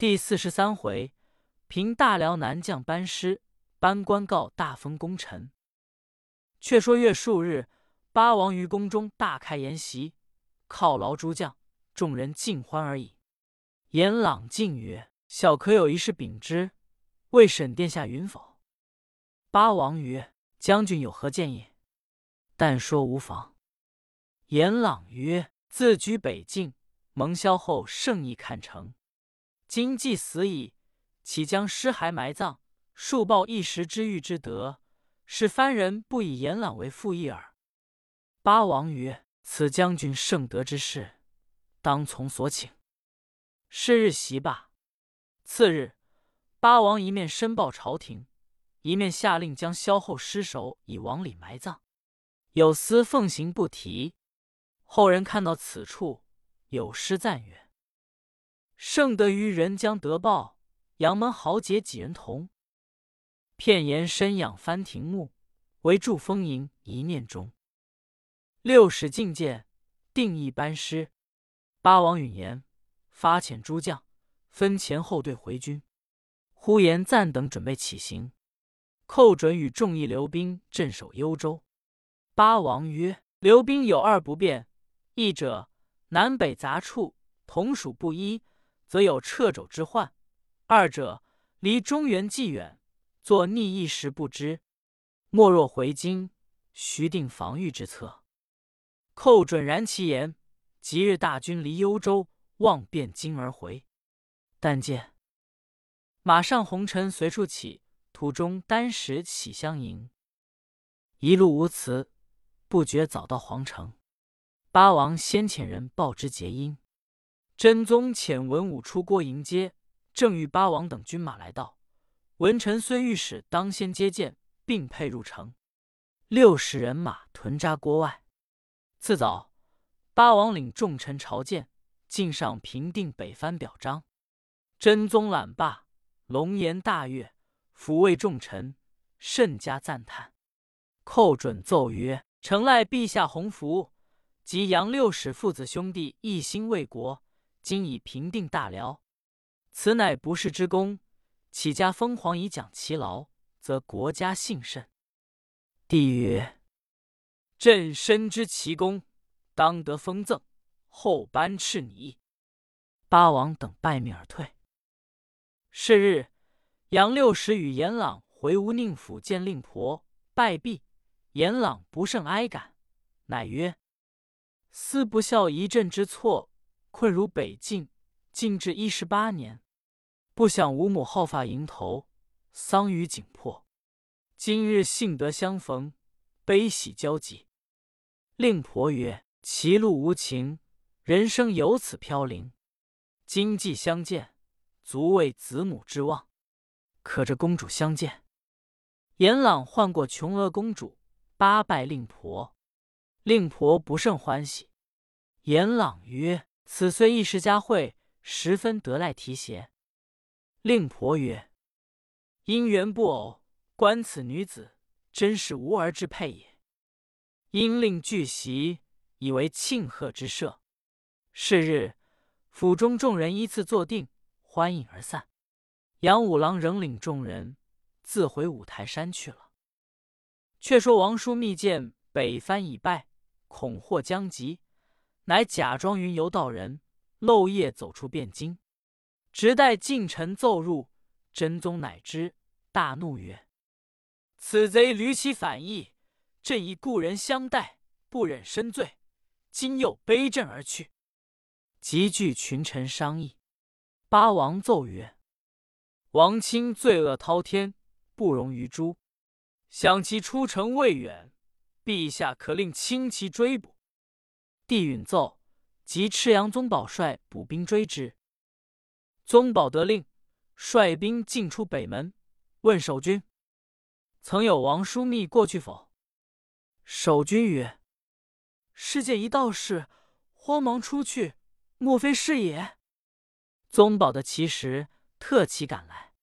第四十三回，凭大辽南将班师，班官告大封功臣。却说月数日，八王于宫中大开筵席，犒劳诸将，众人尽欢而已。颜朗进曰：“小可有一事禀之，未审殿下允否？”八王曰：“将军有何建议？但说无妨。”颜朗曰：“自居北境，蒙萧后圣意看成。”今既死矣，岂将尸骸埋葬，数报一时之欲之德，使番人不以颜朗为附议耳。八王曰：“此将军圣德之事，当从所请。”是日席罢。次日，八王一面申报朝廷，一面下令将萧后尸首以王里埋葬，有司奉行不提。后人看到此处，有诗赞曰。圣德于人将得报，杨门豪杰几人同？片言深仰翻庭木，唯筑丰盈一念中。六使进谏，定义班师。八王允言，发遣诸将分前后队回军。呼延赞等准备起行，寇准与众议留兵镇守幽州。八王曰：“留兵有二不便：一者南北杂处，同属不一。”则有掣肘之患；二者离中原既远，作逆一时不知。莫若回京，须定防御之策。寇准然其言，即日大军离幽州，望汴京而回。但见马上红尘随处起，途中单石起相迎。一路无辞，不觉早到皇城。八王先遣人报之结因。真宗遣文武出郭迎接，正遇八王等军马来到。文臣虽御史当先接见，并配入城。六十人马屯扎郭外。次早，八王领众臣朝见，进上平定北藩表彰。真宗览罢，龙颜大悦，抚慰众臣，甚加赞叹。寇准奏曰：“承赖陛下洪福，及杨六使父子兄弟一心为国。”今已平定大辽，此乃不世之功。起家封皇以奖其劳，则国家幸甚。帝曰：“朕深知其功，当得封赠，后颁敕拟。”八王等拜命而退。是日，杨六使与严朗回吴宁府见令婆，拜毕。严朗不胜哀感，乃曰：“思不孝一朕之错。”困如北境，静至一十八年，不想吾母好发迎头，丧于紧迫。今日幸得相逢，悲喜交集。令婆曰：“歧路无情，人生有此飘零。今既相见，足为子母之望。可这公主相见。”严朗唤过琼娥公主，八拜令婆。令婆不胜欢喜。严朗曰：此虽一时佳会，十分得赖提携。令婆曰：“姻缘不偶，观此女子，真是无儿之配也。”因令聚席，以为庆贺之设。是日，府中众人依次坐定，欢饮而散。杨五郎仍领众人自回五台山去了。却说王叔密见北藩已败，恐祸将及。乃假装云游道人，漏夜走出汴京，直待近臣奏入，真宗乃知，大怒曰：“此贼屡起反意，朕以故人相待，不忍深罪，今又背朕而去。”集聚群臣商议。八王奏曰：“王卿罪恶滔天，不容于诛。想其出城未远，陛下可令轻骑追捕。”帝允奏，即赤阳宗保率补兵追之。宗保得令，率兵进出北门，问守军：“曾有王枢密过去否？”守军曰：“世界一道士，慌忙出去，莫非是也？”宗保的其实特骑赶来。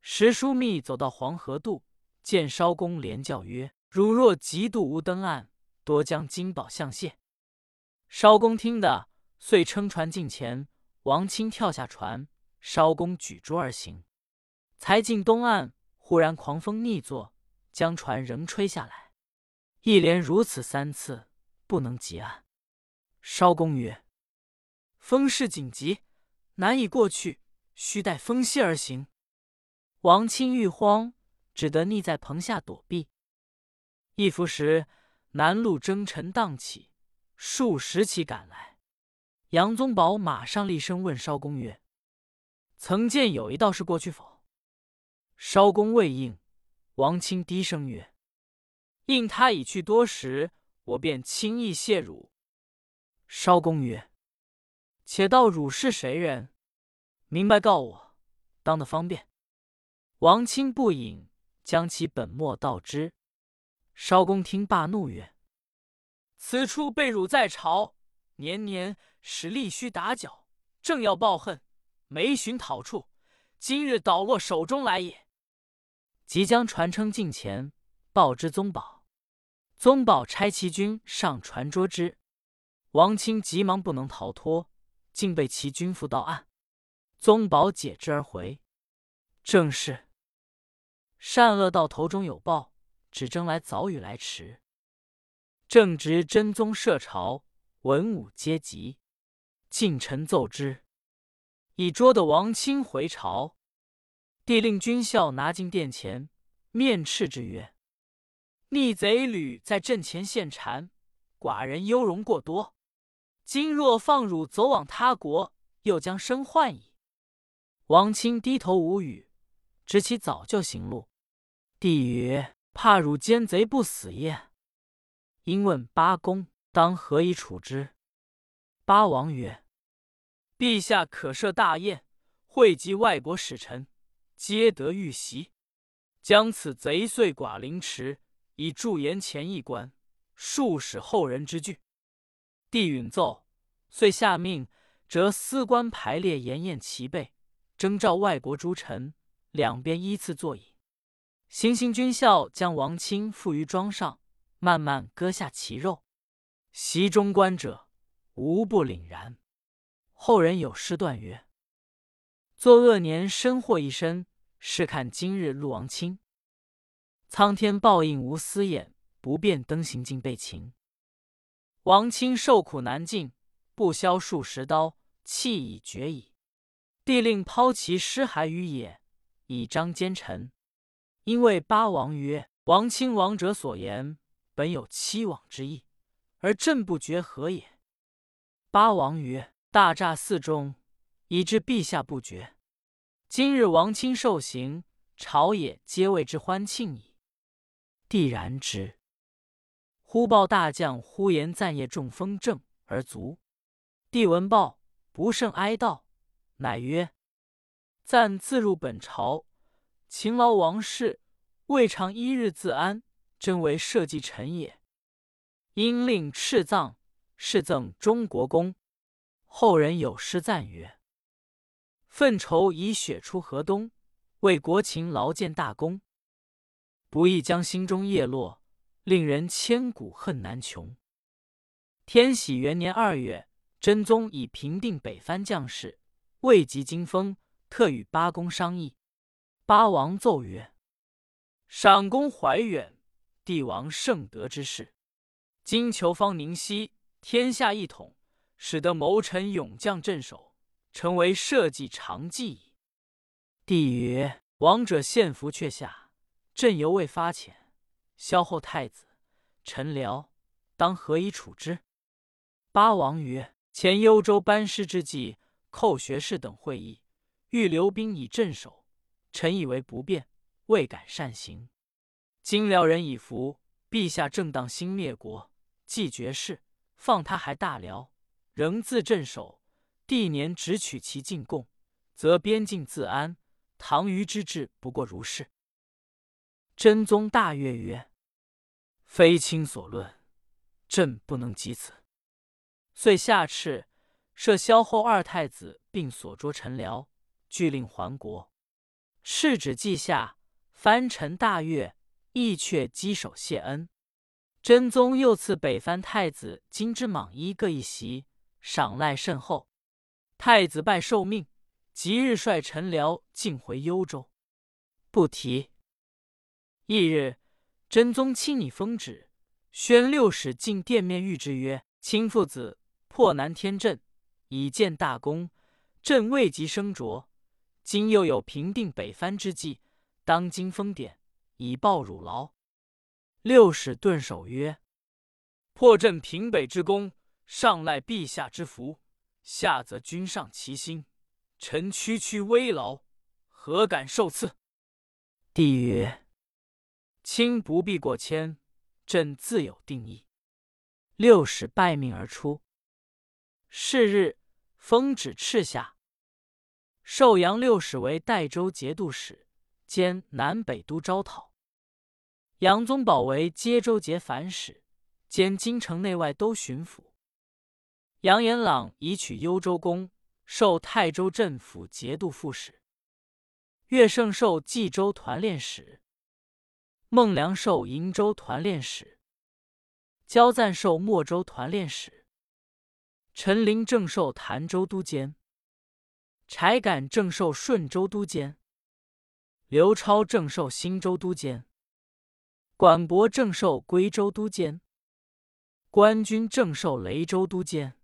时枢密走到黄河渡，见艄公连叫曰：“汝若嫉妒无登岸，多将金宝相谢。”艄公听得，遂撑船近前。王钦跳下船，艄公举桌而行，才进东岸，忽然狂风逆作，将船仍吹下来。一连如此三次，不能及岸。艄公曰：“风势紧急，难以过去，须待风息而行。”王清欲慌，只得匿在棚下躲避。一伏时，南路征尘荡起，数十骑赶来。杨宗保马上厉声问烧公曰：“曾见有一道士过去否？”烧公未应。王清低声曰：“应他已去多时，我便轻易谢汝。”烧公曰：“且道汝是谁人？明白告我，当得方便。”王清不引，将其本末道之。烧公听罢，怒曰：“此处被辱在朝，年年使力须打缴，正要报恨，没寻讨处，今日倒落手中来也。”即将传称近前，报之宗保。宗保差其军上船捉之。王清急忙不能逃脱，竟被其军缚到岸。宗保解之而回。正是善恶到头终有报，只争来早与来迟。正值真宗设朝，文武皆集，近臣奏之，已捉得王钦回朝。帝令军校拿进殿前，面斥之曰：“逆贼屡在阵前献谗，寡人优容过多。今若放汝走往他国，又将生患矣。”王钦低头无语，知其早就行路。帝曰：“怕汝奸贼不死耶？”因问八公当何以处之？八王曰：“陛下可设大宴，汇集外国使臣。”皆得遇袭，将此贼遂寡凌迟，以助言前一关，数使后人之惧。帝允奏，遂下命折司官排列筵宴齐备，征召外国诸臣，两边依次坐饮。行刑军校将王清缚于庄上，慢慢割下其肉。席中观者无不凛然。后人有诗断曰。作恶年身祸一身，试看今日陆王卿。苍天报应无私眼，不便登行尽被擒。王亲受苦难尽，不消数十刀，气已绝矣。帝令抛其尸骸于野，以彰奸臣。因为八王曰：“王亲王者所言，本有欺罔之意，而朕不觉何也？”八王曰：“大诈寺中。”以致陛下不觉。今日王亲受刑，朝野皆为之欢庆矣。帝然之。忽报大将呼延赞业中风症而卒。帝闻报，不胜哀悼，乃曰：“赞自入本朝，勤劳王室，未尝一日自安，真为社稷臣也。因令敕葬，谥赠中国公。后人有诗赞曰。”奋筹以雪出河东，为国勤劳建大功。不意将心中叶落，令人千古恨难穷。天禧元年二月，真宗已平定北藩将士，未及金封，特与八公商议。八王奏曰：“赏公怀远，帝王圣德之事。今求方宁息，天下一统，使得谋臣勇将镇守。”成为社稷常计矣。帝曰：“王者献俘阙下，朕犹未发遣，萧后太子臣僚当何以处之？”八王曰：“前幽州班师之际，寇学士等会议，欲留兵以镇守，臣以为不便，未敢擅行。今辽人已服，陛下正当兴灭国，既绝世，放他还大辽，仍自镇守。”帝年只取其进贡，则边境自安。唐虞之治不过如是。真宗大悦曰：“非卿所论，朕不能及此。”遂下敕赦萧后二太子，并所捉臣僚，俱令还国。敕旨既下，藩臣大悦，亦却稽首谢恩。真宗又赐北藩太子金之蟒衣各一袭，赏赖甚厚。太子拜受命，即日率臣僚进回幽州。不提。翌日，真宗亲拟封旨，宣六使进殿面谕之曰：“卿父子破南天阵，以建大功，朕未及升卓。今又有平定北藩之计，当今封典，以报汝劳。”六使顿首曰：“破阵平北之功，上赖陛下之福，下则君上其心。臣区区微劳，何敢受赐？”帝曰。卿不必过谦，朕自有定义。六使拜命而出。是日，封旨敕下，授杨六使为代州节度使，兼南北都招讨；杨宗保为接州节反使，兼京城内外都巡抚。杨延朗已取幽州公，授泰州镇抚节度副使。岳胜授冀州团练使。孟良寿瀛州团练使，焦赞授莫州团练使，陈琳正受潭州都监，柴敢正受顺州都监，刘超正授新州都监，管伯正授归州都监，关军正授雷州都监，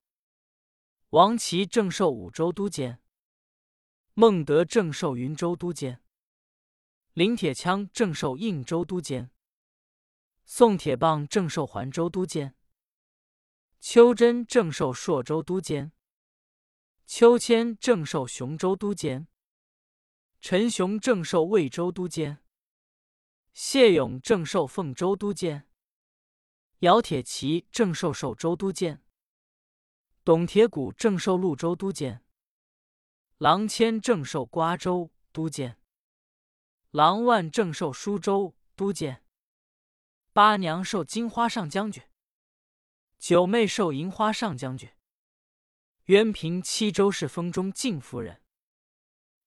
王琦正授武州都监，孟德正授云州都监。林铁枪正授应州都监，宋铁棒正授环州都监，邱真正授朔州都监，邱谦正授雄州都监，陈雄正授魏州都监，谢勇正授凤州都监，姚铁骑正授寿州都监，董铁骨正授潞州都监，郎谦正授瓜州都监。郎万正授舒州都监，八娘受金花上将军，九妹受银花上将军，渊平七州是封中敬夫人，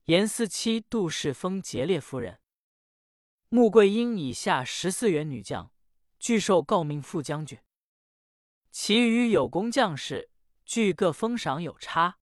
严思七杜氏封节烈夫人，穆桂英以下十四员女将，俱授诰命副将军。其余有功将士，俱各封赏有差。